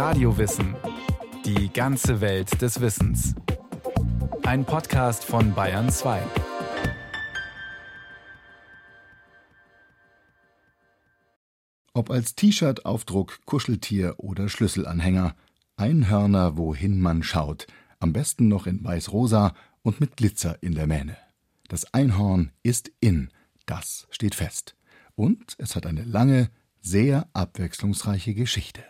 Radiowissen. Die ganze Welt des Wissens. Ein Podcast von Bayern 2. Ob als T-Shirt, Aufdruck, Kuscheltier oder Schlüsselanhänger. Einhörner, wohin man schaut. Am besten noch in weiß-rosa und mit Glitzer in der Mähne. Das Einhorn ist in. Das steht fest. Und es hat eine lange, sehr abwechslungsreiche Geschichte.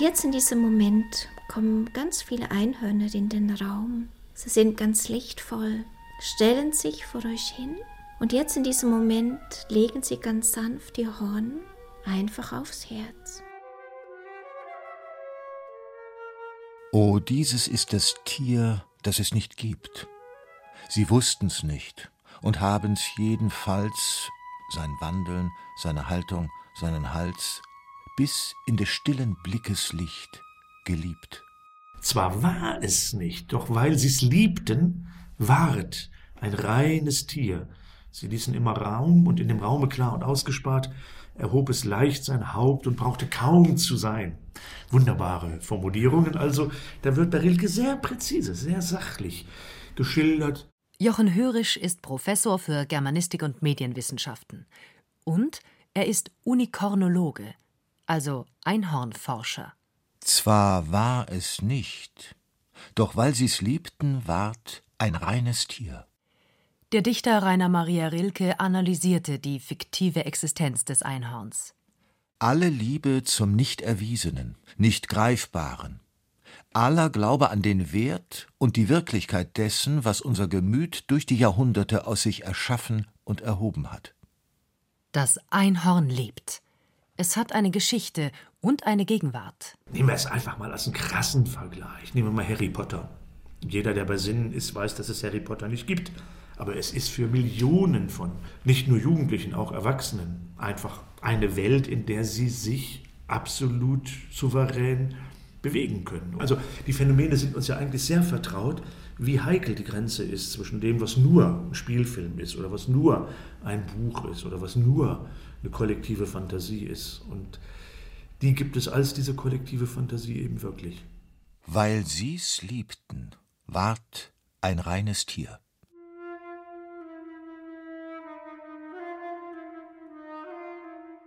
Jetzt in diesem Moment kommen ganz viele Einhörner in den Raum. Sie sind ganz lichtvoll, stellen sich vor euch hin und jetzt in diesem Moment legen sie ganz sanft ihr Horn einfach aufs Herz. Oh, dieses ist das Tier, das es nicht gibt. Sie wussten's nicht und haben's jedenfalls, sein Wandeln, seine Haltung, seinen Hals, bis in des stillen Blickes Licht geliebt. Zwar war es nicht, doch weil sie's liebten, ward ein reines Tier. Sie ließen immer Raum und in dem Raume klar und ausgespart, erhob es leicht sein Haupt und brauchte kaum zu sein. Wunderbare Formulierungen, also da wird bei Rilke sehr präzise, sehr sachlich geschildert. Jochen Hörisch ist Professor für Germanistik und Medienwissenschaften. Und er ist Unikornologe, also Einhornforscher. Zwar war es nicht, doch weil sie's liebten, ward ein reines Tier. Der Dichter Rainer Maria Rilke analysierte die fiktive Existenz des Einhorns. Alle Liebe zum Nicht-Erwiesenen, Nicht-Greifbaren, aller Glaube an den Wert und die Wirklichkeit dessen, was unser Gemüt durch die Jahrhunderte aus sich erschaffen und erhoben hat. Das Einhorn lebt. Es hat eine Geschichte und eine Gegenwart. Nehmen wir es einfach mal als einen krassen Vergleich. Nehmen wir mal Harry Potter. Jeder, der bei Sinnen ist, weiß, dass es Harry Potter nicht gibt. Aber es ist für Millionen von nicht nur Jugendlichen, auch Erwachsenen einfach eine Welt, in der sie sich absolut souverän bewegen können. Also die Phänomene sind uns ja eigentlich sehr vertraut, wie heikel die Grenze ist zwischen dem, was nur ein Spielfilm ist oder was nur ein Buch ist oder was nur eine kollektive Fantasie ist. Und die gibt es als diese kollektive Fantasie eben wirklich. Weil sie's liebten, ward ein reines Tier.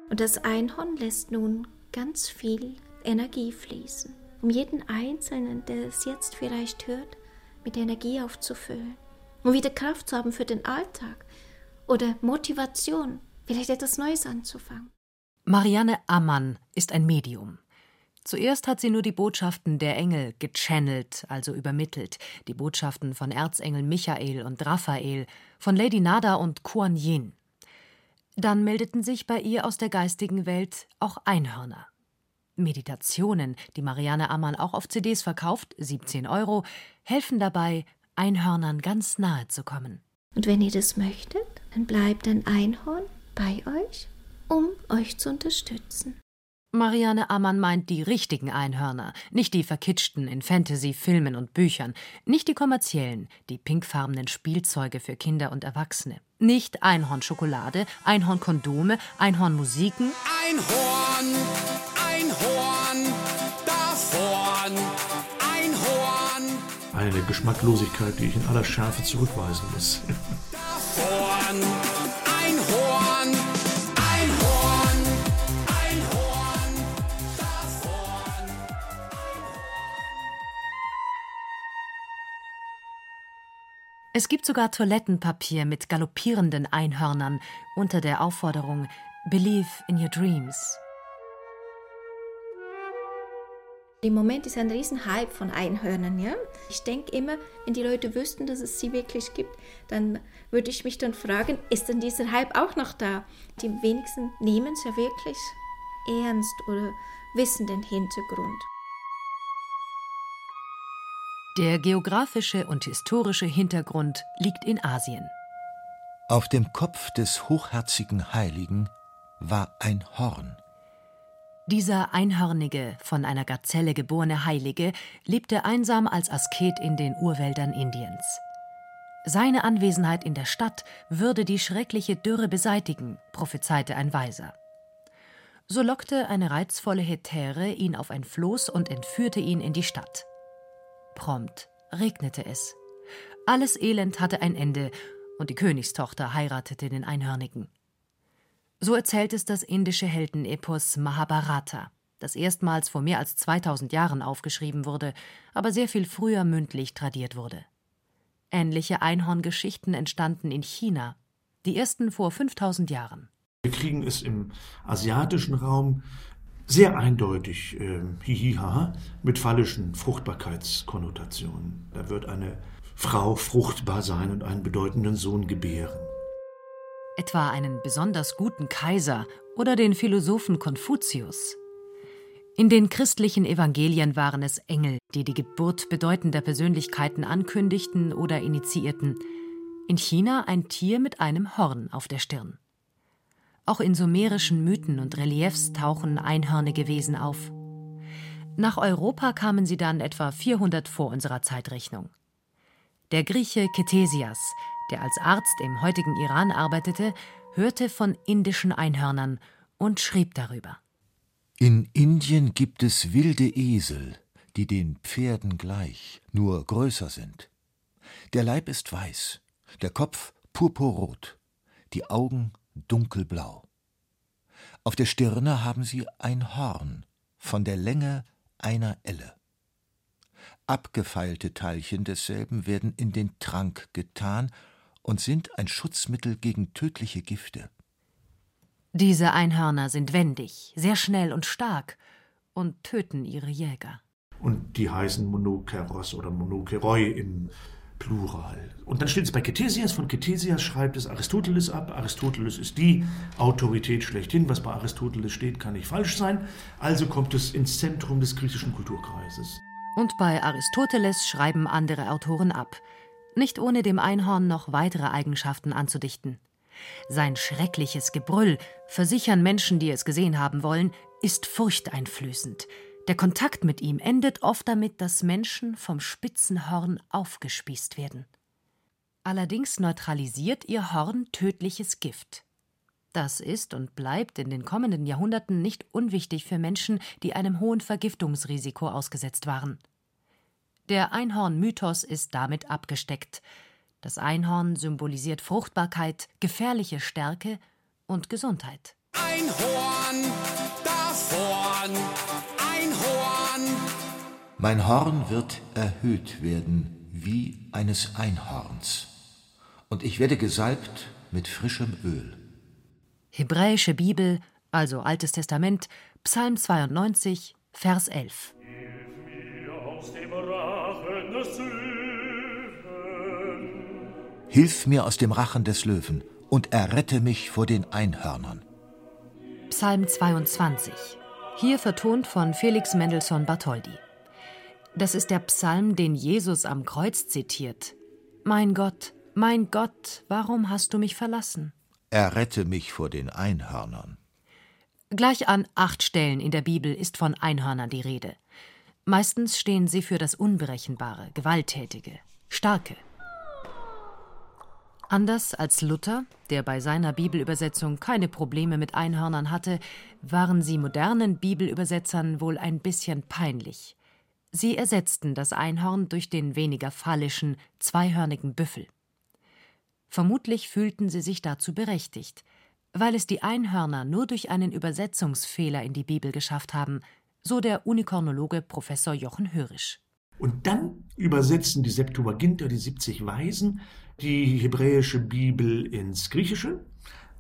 Und das Einhorn lässt nun ganz viel Energie fließen, um jeden Einzelnen, der es jetzt vielleicht hört, mit Energie aufzufüllen, um wieder Kraft zu haben für den Alltag oder Motivation, vielleicht etwas Neues anzufangen. Marianne Ammann ist ein Medium. Zuerst hat sie nur die Botschaften der Engel gechannelt, also übermittelt, die Botschaften von Erzengel Michael und Raphael, von Lady Nada und Kuan Yin. Dann meldeten sich bei ihr aus der geistigen Welt auch Einhörner. Meditationen, die Marianne Ammann auch auf CDs verkauft, 17 Euro, helfen dabei, Einhörnern ganz nahe zu kommen. Und wenn ihr das möchtet, dann bleibt ein Einhorn bei euch, um euch zu unterstützen. Marianne Ammann meint die richtigen Einhörner, nicht die verkitschten in Fantasy-Filmen und Büchern, nicht die kommerziellen, die pinkfarbenen Spielzeuge für Kinder und Erwachsene, nicht Einhornschokolade, Einhornkondome, Einhornmusiken. Einhorn, Einhorn, da vorn, Einhorn. Eine Geschmacklosigkeit, die ich in aller Schärfe zurückweisen muss. Da vorn, Es gibt sogar Toilettenpapier mit galoppierenden Einhörnern unter der Aufforderung Believe in your dreams. Im Moment ist ein Riesenhype von Einhörnern, ja. Ich denke immer, wenn die Leute wüssten, dass es sie wirklich gibt, dann würde ich mich dann fragen, ist denn dieser Hype auch noch da? Die wenigsten nehmen es ja wirklich ernst oder wissen den Hintergrund. Der geografische und historische Hintergrund liegt in Asien. Auf dem Kopf des hochherzigen Heiligen war ein Horn. Dieser einhörnige, von einer Gazelle geborene Heilige lebte einsam als Asket in den Urwäldern Indiens. Seine Anwesenheit in der Stadt würde die schreckliche Dürre beseitigen, prophezeite ein Weiser. So lockte eine reizvolle Hetäre ihn auf ein Floß und entführte ihn in die Stadt. Prompt regnete es. Alles Elend hatte ein Ende, und die Königstochter heiratete den Einhörnigen. So erzählt es das indische Heldenepos Mahabharata, das erstmals vor mehr als 2000 Jahren aufgeschrieben wurde, aber sehr viel früher mündlich tradiert wurde. Ähnliche Einhorngeschichten entstanden in China, die ersten vor 5000 Jahren. Wir kriegen es im asiatischen Raum sehr eindeutig äh, hihiha mit phallischen Fruchtbarkeitskonnotationen. Da wird eine Frau fruchtbar sein und einen bedeutenden Sohn gebären. Etwa einen besonders guten Kaiser oder den Philosophen Konfuzius. In den christlichen Evangelien waren es Engel, die die Geburt bedeutender Persönlichkeiten ankündigten oder initiierten. In China ein Tier mit einem Horn auf der Stirn. Auch in sumerischen Mythen und Reliefs tauchen einhörnige Wesen auf. Nach Europa kamen sie dann etwa 400 vor unserer Zeitrechnung. Der Grieche Ketesias, der als Arzt im heutigen Iran arbeitete, hörte von indischen Einhörnern und schrieb darüber. In Indien gibt es wilde Esel, die den Pferden gleich, nur größer sind. Der Leib ist weiß, der Kopf purpurrot, die Augen dunkelblau. Auf der Stirne haben sie ein Horn von der Länge einer Elle. Abgefeilte Teilchen desselben werden in den Trank getan und sind ein Schutzmittel gegen tödliche Gifte. Diese Einhörner sind wendig, sehr schnell und stark und töten ihre Jäger. Und die heißen Monokeros oder Monokeroi im Plural. Und dann steht es bei Ketesias. Von Ketesias schreibt es Aristoteles ab. Aristoteles ist die Autorität schlechthin. Was bei Aristoteles steht, kann nicht falsch sein. Also kommt es ins Zentrum des griechischen Kulturkreises. Und bei Aristoteles schreiben andere Autoren ab, nicht ohne dem Einhorn noch weitere Eigenschaften anzudichten. Sein schreckliches Gebrüll, versichern Menschen, die es gesehen haben wollen, ist furchteinflößend. Der Kontakt mit ihm endet oft damit, dass Menschen vom Spitzenhorn aufgespießt werden. Allerdings neutralisiert ihr Horn tödliches Gift. Das ist und bleibt in den kommenden Jahrhunderten nicht unwichtig für Menschen, die einem hohen Vergiftungsrisiko ausgesetzt waren. Der Einhorn-Mythos ist damit abgesteckt. Das Einhorn symbolisiert Fruchtbarkeit, gefährliche Stärke und Gesundheit. Einhorn, das Horn, Einhorn. Mein Horn wird erhöht werden wie eines Einhorns, und ich werde gesalbt mit frischem Öl. Hebräische Bibel, also Altes Testament, Psalm 92, Vers 11. Hilf mir aus dem Rachen des Löwen und errette mich vor den Einhörnern. Psalm 22. Hier vertont von Felix Mendelssohn Bartholdy. Das ist der Psalm, den Jesus am Kreuz zitiert. Mein Gott, mein Gott, warum hast du mich verlassen? Errette mich vor den Einhörnern. Gleich an acht Stellen in der Bibel ist von Einhörnern die Rede. Meistens stehen sie für das Unberechenbare, Gewalttätige, Starke. Anders als Luther, der bei seiner Bibelübersetzung keine Probleme mit Einhörnern hatte, waren sie modernen Bibelübersetzern wohl ein bisschen peinlich. Sie ersetzten das Einhorn durch den weniger phallischen, zweihörnigen Büffel. Vermutlich fühlten sie sich dazu berechtigt, weil es die Einhörner nur durch einen Übersetzungsfehler in die Bibel geschafft haben, so der Unikornologe Professor Jochen Hörisch. Und dann übersetzen die Septuaginter, die 70 Weisen, die hebräische Bibel ins Griechische.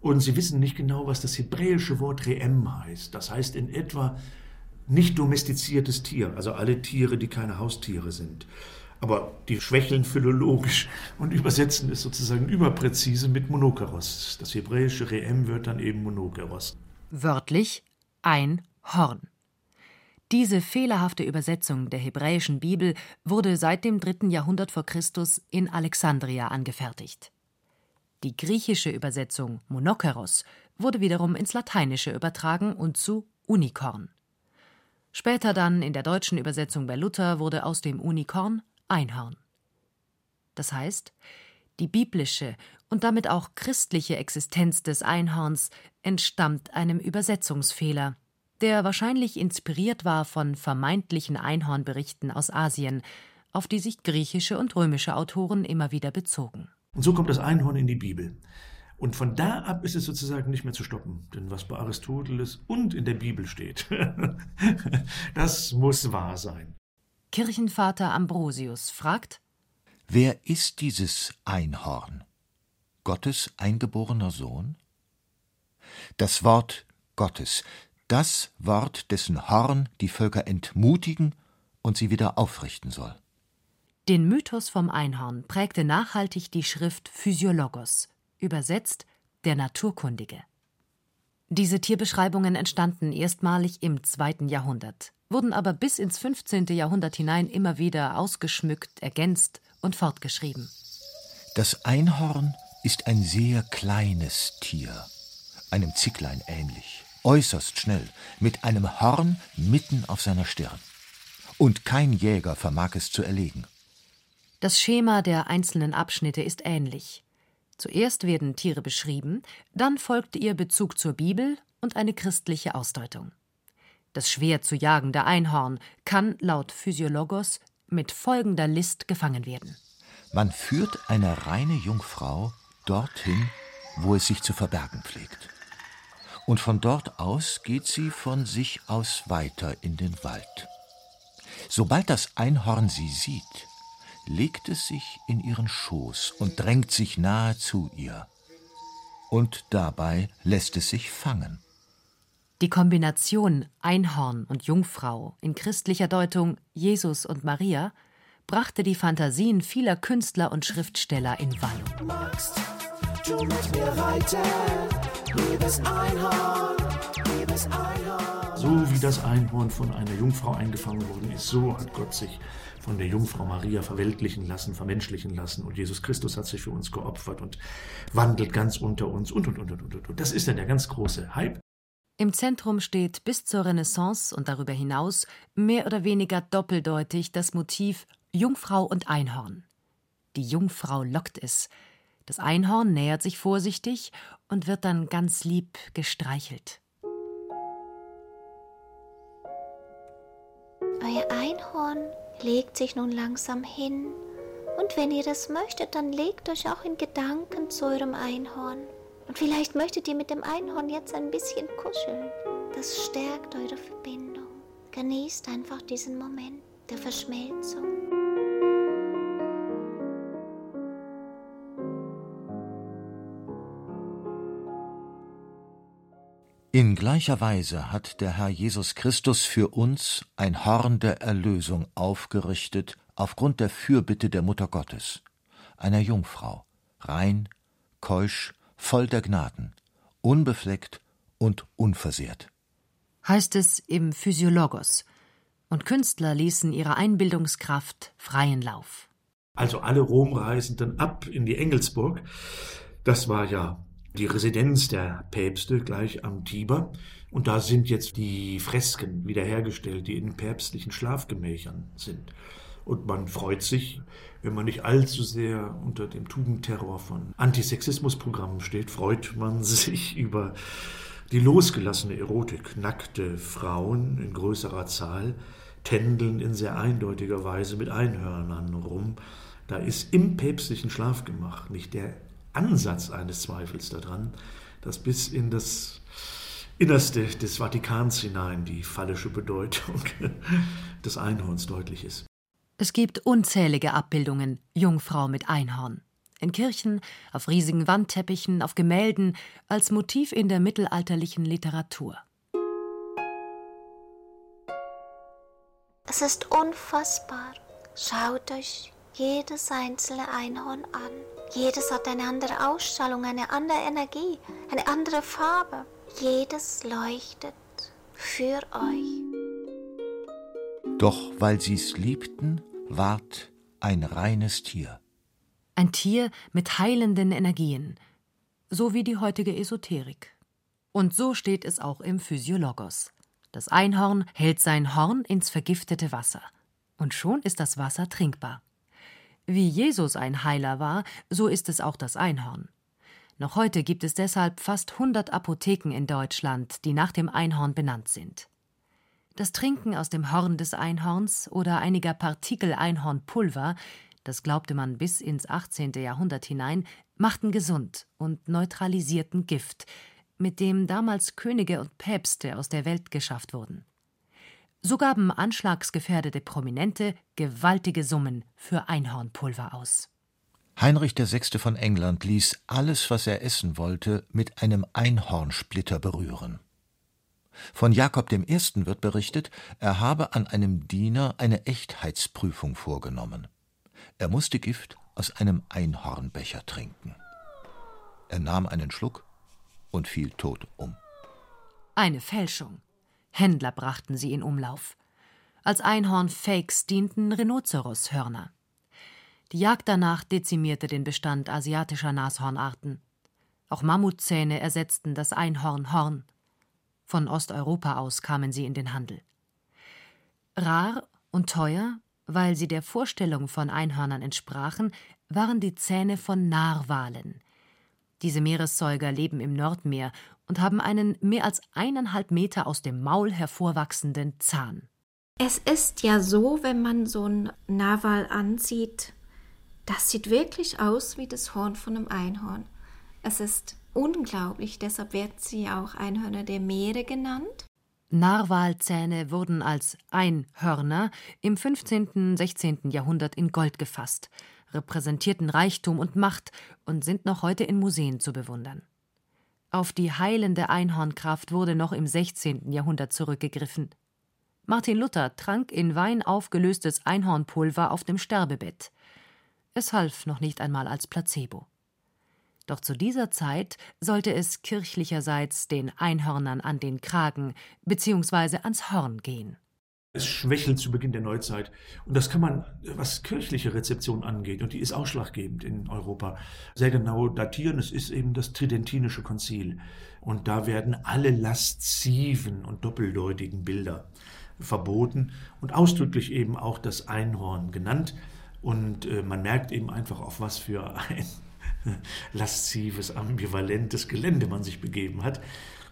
Und sie wissen nicht genau, was das hebräische Wort Reem heißt. Das heißt in etwa nicht domestiziertes Tier, also alle Tiere, die keine Haustiere sind. Aber die schwächeln philologisch und übersetzen es sozusagen überpräzise mit Monokeros. Das hebräische Reem wird dann eben Monokeros. Wörtlich ein Horn. Diese fehlerhafte Übersetzung der hebräischen Bibel wurde seit dem dritten Jahrhundert vor Christus in Alexandria angefertigt. Die griechische Übersetzung Monokeros wurde wiederum ins Lateinische übertragen und zu Unikorn. Später dann in der deutschen Übersetzung bei Luther wurde aus dem Unikorn Einhorn. Das heißt, Die biblische und damit auch christliche Existenz des Einhorns entstammt einem Übersetzungsfehler, der wahrscheinlich inspiriert war von vermeintlichen Einhornberichten aus Asien, auf die sich griechische und römische Autoren immer wieder bezogen. Und so kommt das Einhorn in die Bibel. Und von da ab ist es sozusagen nicht mehr zu stoppen. Denn was bei Aristoteles und in der Bibel steht, das muss wahr sein. Kirchenvater Ambrosius fragt: Wer ist dieses Einhorn? Gottes eingeborener Sohn? Das Wort Gottes, das Wort, dessen Horn die Völker entmutigen und sie wieder aufrichten soll. Den Mythos vom Einhorn prägte nachhaltig die Schrift Physiologos, übersetzt der Naturkundige. Diese Tierbeschreibungen entstanden erstmalig im zweiten Jahrhundert, wurden aber bis ins 15. Jahrhundert hinein immer wieder ausgeschmückt, ergänzt und fortgeschrieben. Das Einhorn ist ein sehr kleines Tier, einem Zicklein ähnlich, äußerst schnell, mit einem Horn mitten auf seiner Stirn. Und kein Jäger vermag es zu erlegen. Das Schema der einzelnen Abschnitte ist ähnlich. Zuerst werden Tiere beschrieben, dann folgt ihr Bezug zur Bibel und eine christliche Ausdeutung. Das schwer zu jagende Einhorn kann laut Physiologos mit folgender List gefangen werden. Man führt eine reine Jungfrau dorthin, wo es sich zu verbergen pflegt. Und von dort aus geht sie von sich aus weiter in den Wald. Sobald das Einhorn sie sieht, legt es sich in ihren Schoß und drängt sich nahe zu ihr. Und dabei lässt es sich fangen. Die Kombination Einhorn und Jungfrau in christlicher Deutung Jesus und Maria brachte die Fantasien vieler Künstler und Schriftsteller in Wallung. Magst du mit mir reiten, So wie das Einhorn von einer Jungfrau eingefangen worden ist, so hat Gott sich von der Jungfrau Maria verweltlichen lassen, vermenschlichen lassen und Jesus Christus hat sich für uns geopfert und wandelt ganz unter uns und und und und und. und. Das ist dann der ganz große Hype. Im Zentrum steht bis zur Renaissance und darüber hinaus mehr oder weniger doppeldeutig das Motiv Jungfrau und Einhorn. Die Jungfrau lockt es. Das Einhorn nähert sich vorsichtig und wird dann ganz lieb gestreichelt. Euer Einhorn legt sich nun langsam hin. Und wenn ihr das möchtet, dann legt euch auch in Gedanken zu eurem Einhorn. Und vielleicht möchtet ihr mit dem Einhorn jetzt ein bisschen kuscheln. Das stärkt eure Verbindung. Genießt einfach diesen Moment der Verschmelzung. In gleicher Weise hat der Herr Jesus Christus für uns ein Horn der Erlösung aufgerichtet aufgrund der Fürbitte der Mutter Gottes, einer Jungfrau, rein, keusch, voll der Gnaden, unbefleckt und unversehrt. Heißt es im Physiologos. Und Künstler ließen ihrer Einbildungskraft freien Lauf. Also alle Romreisenden ab in die Engelsburg. Das war ja die Residenz der Päpste gleich am Tiber. Und da sind jetzt die Fresken wiederhergestellt, die in päpstlichen Schlafgemächern sind. Und man freut sich, wenn man nicht allzu sehr unter dem Tugendterror von Antisexismusprogrammen steht, freut man sich über die losgelassene Erotik. Nackte Frauen in größerer Zahl tändeln in sehr eindeutiger Weise mit Einhörnern rum. Da ist im päpstlichen Schlafgemach nicht der Ansatz eines Zweifels daran, dass bis in das Innerste des Vatikans hinein die fallische Bedeutung des Einhorns deutlich ist. Es gibt unzählige Abbildungen Jungfrau mit Einhorn. In Kirchen, auf riesigen Wandteppichen, auf Gemälden, als Motiv in der mittelalterlichen Literatur. Es ist unfassbar. Schaut euch jedes einzelne Einhorn an. Jedes hat eine andere Ausstrahlung, eine andere Energie, eine andere Farbe. Jedes leuchtet für euch. Doch weil sie's liebten, ward ein reines Tier. Ein Tier mit heilenden Energien, so wie die heutige Esoterik. Und so steht es auch im Physiologos. Das Einhorn hält sein Horn ins vergiftete Wasser. Und schon ist das Wasser trinkbar. Wie Jesus ein Heiler war, so ist es auch das Einhorn. Noch heute gibt es deshalb fast 100 Apotheken in Deutschland, die nach dem Einhorn benannt sind. Das Trinken aus dem Horn des Einhorns oder einiger Partikel Einhornpulver, das glaubte man bis ins 18. Jahrhundert hinein, machten gesund und neutralisierten Gift, mit dem damals Könige und Päpste aus der Welt geschafft wurden. So gaben anschlagsgefährdete Prominente gewaltige Summen für Einhornpulver aus. Heinrich VI. von England ließ alles, was er essen wollte, mit einem Einhornsplitter berühren. Von Jakob I. wird berichtet, er habe an einem Diener eine Echtheitsprüfung vorgenommen. Er musste Gift aus einem Einhornbecher trinken. Er nahm einen Schluck und fiel tot um. Eine Fälschung. Händler brachten sie in Umlauf. Als Einhorn-Fakes dienten Rhinoceroshörner. Die Jagd danach dezimierte den Bestand asiatischer Nashornarten. Auch Mammutzähne ersetzten das Einhornhorn. Von Osteuropa aus kamen sie in den Handel. Rar und teuer, weil sie der Vorstellung von Einhörnern entsprachen, waren die Zähne von Narwalen. Diese Meeressäuger leben im Nordmeer und haben einen mehr als eineinhalb Meter aus dem Maul hervorwachsenden Zahn. Es ist ja so, wenn man so ein Narwal ansieht, das sieht wirklich aus wie das Horn von einem Einhorn. Es ist unglaublich, deshalb wird sie auch Einhörner der Meere genannt. Narwalzähne wurden als Einhörner im 15. 16. Jahrhundert in Gold gefasst, repräsentierten Reichtum und Macht und sind noch heute in Museen zu bewundern. Auf die heilende Einhornkraft wurde noch im 16. Jahrhundert zurückgegriffen. Martin Luther trank in Wein aufgelöstes Einhornpulver auf dem Sterbebett. Es half noch nicht einmal als Placebo. Doch zu dieser Zeit sollte es kirchlicherseits den Einhörnern an den Kragen bzw. ans Horn gehen. Es schwächelt zu Beginn der Neuzeit. Und das kann man, was kirchliche Rezeption angeht, und die ist ausschlaggebend in Europa, sehr genau datieren. Es ist eben das Tridentinische Konzil. Und da werden alle lasziven und doppeldeutigen Bilder verboten und ausdrücklich eben auch das Einhorn genannt. Und äh, man merkt eben einfach, auf was für ein laszives, ambivalentes Gelände man sich begeben hat,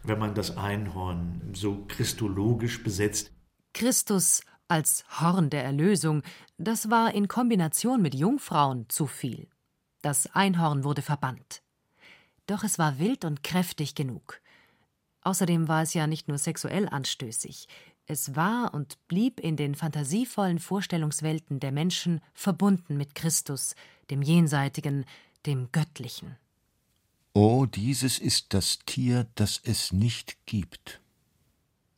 wenn man das Einhorn so christologisch besetzt. Christus als Horn der Erlösung, das war in Kombination mit Jungfrauen zu viel. Das Einhorn wurde verbannt. Doch es war wild und kräftig genug. Außerdem war es ja nicht nur sexuell anstößig, es war und blieb in den fantasievollen Vorstellungswelten der Menschen verbunden mit Christus, dem Jenseitigen, dem Göttlichen. Oh, dieses ist das Tier, das es nicht gibt.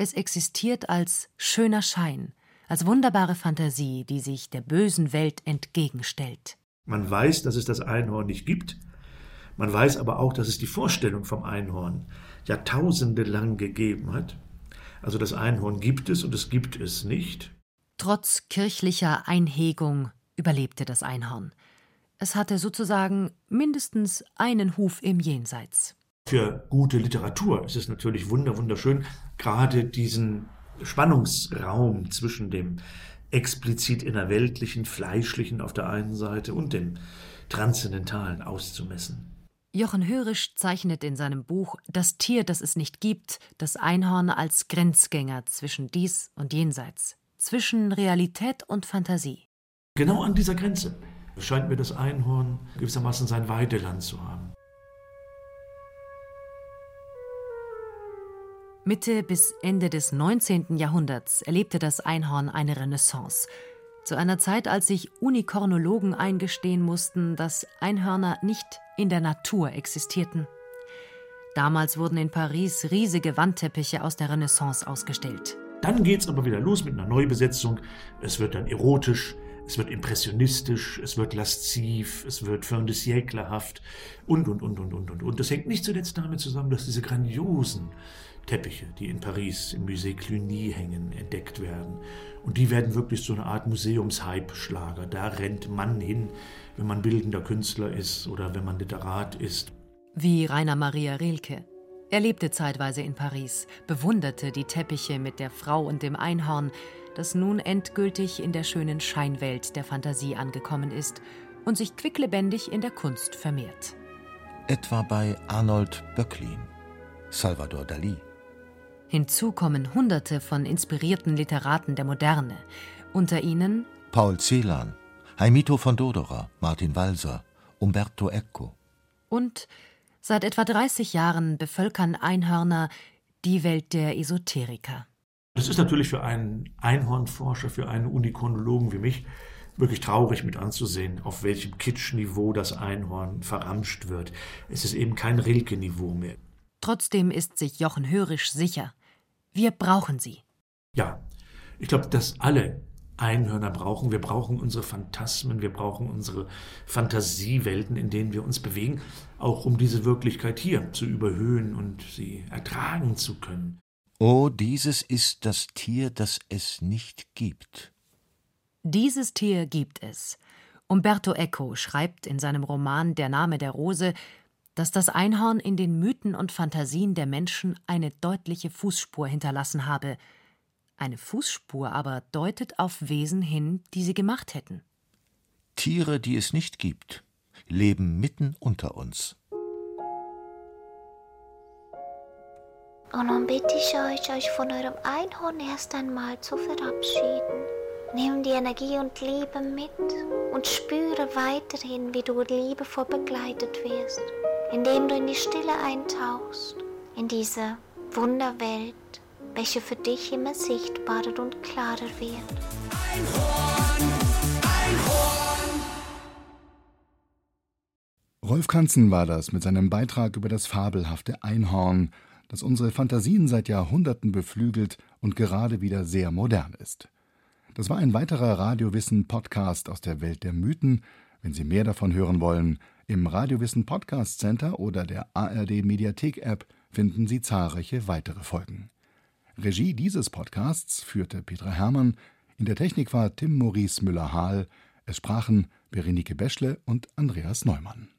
Es existiert als schöner Schein, als wunderbare Fantasie, die sich der bösen Welt entgegenstellt. Man weiß, dass es das Einhorn nicht gibt. Man weiß aber auch, dass es die Vorstellung vom Einhorn Jahrtausende lang gegeben hat. Also das Einhorn gibt es und es gibt es nicht. Trotz kirchlicher Einhegung überlebte das Einhorn. Es hatte sozusagen mindestens einen Huf im Jenseits. Für gute Literatur ist es natürlich wunderschön, gerade diesen Spannungsraum zwischen dem explizit innerweltlichen, fleischlichen auf der einen Seite und dem transzendentalen auszumessen. Jochen Hörisch zeichnet in seinem Buch Das Tier, das es nicht gibt, das Einhorn als Grenzgänger zwischen dies und jenseits, zwischen Realität und Fantasie. Genau an dieser Grenze scheint mir das Einhorn gewissermaßen sein Weideland zu haben. Mitte bis Ende des 19. Jahrhunderts erlebte das Einhorn eine Renaissance. Zu einer Zeit, als sich Unikornologen eingestehen mussten, dass Einhörner nicht in der Natur existierten. Damals wurden in Paris riesige Wandteppiche aus der Renaissance ausgestellt. Dann geht's aber wieder los mit einer Neubesetzung. Es wird dann erotisch, es wird impressionistisch, es wird lasziv, es wird fin de sièclehaft und, und, und, und, und, und. Und das hängt nicht zuletzt damit zusammen, dass diese grandiosen Teppiche, die in Paris im Musée Cluny hängen, entdeckt werden. Und die werden wirklich so eine Art Museumshype-Schlager. Da rennt man hin, wenn man bildender Künstler ist oder wenn man Literat ist. Wie Rainer Maria Rilke. Er lebte zeitweise in Paris, bewunderte die Teppiche mit der Frau und dem Einhorn, das nun endgültig in der schönen Scheinwelt der Fantasie angekommen ist und sich quicklebendig in der Kunst vermehrt. Etwa bei Arnold Böcklin, Salvador Dali. Hinzu kommen Hunderte von inspirierten Literaten der Moderne, unter ihnen Paul Celan, Heimito von Dodora, Martin Walser, Umberto Eco. Und seit etwa 30 Jahren bevölkern Einhörner die Welt der Esoteriker. Das ist natürlich für einen Einhornforscher, für einen Unikonologen wie mich wirklich traurig mit anzusehen, auf welchem Kitschniveau das Einhorn verramscht wird. Es ist eben kein Rilke-Niveau mehr. Trotzdem ist sich Jochen Hörisch sicher, wir brauchen sie. Ja, ich glaube, dass alle Einhörner brauchen. Wir brauchen unsere Phantasmen, wir brauchen unsere Fantasiewelten, in denen wir uns bewegen, auch um diese Wirklichkeit hier zu überhöhen und sie ertragen zu können. Oh, dieses ist das Tier, das es nicht gibt. Dieses Tier gibt es. Umberto Eco schreibt in seinem Roman Der Name der Rose, dass das Einhorn in den Mythen und Phantasien der Menschen eine deutliche Fußspur hinterlassen habe, eine Fußspur aber deutet auf Wesen hin, die sie gemacht hätten. Tiere, die es nicht gibt, leben mitten unter uns. Und nun bitte ich euch, euch von eurem Einhorn erst einmal zu verabschieden. Nimm die Energie und Liebe mit und spüre weiterhin, wie du liebevoll begleitet wirst, indem du in die Stille eintauchst, in diese Wunderwelt welche für dich immer sichtbarer und klarer wird. Einhorn, Einhorn. Rolf Kanzen war das mit seinem Beitrag über das fabelhafte Einhorn, das unsere Fantasien seit Jahrhunderten beflügelt und gerade wieder sehr modern ist. Das war ein weiterer Radiowissen-Podcast aus der Welt der Mythen. Wenn Sie mehr davon hören wollen, im Radiowissen Podcast Center oder der ARD Mediathek App finden Sie zahlreiche weitere Folgen. Regie dieses Podcasts führte Petra Hermann, in der Technik war Tim Maurice Müller-Hahl, es sprachen Berenike Beschle und Andreas Neumann.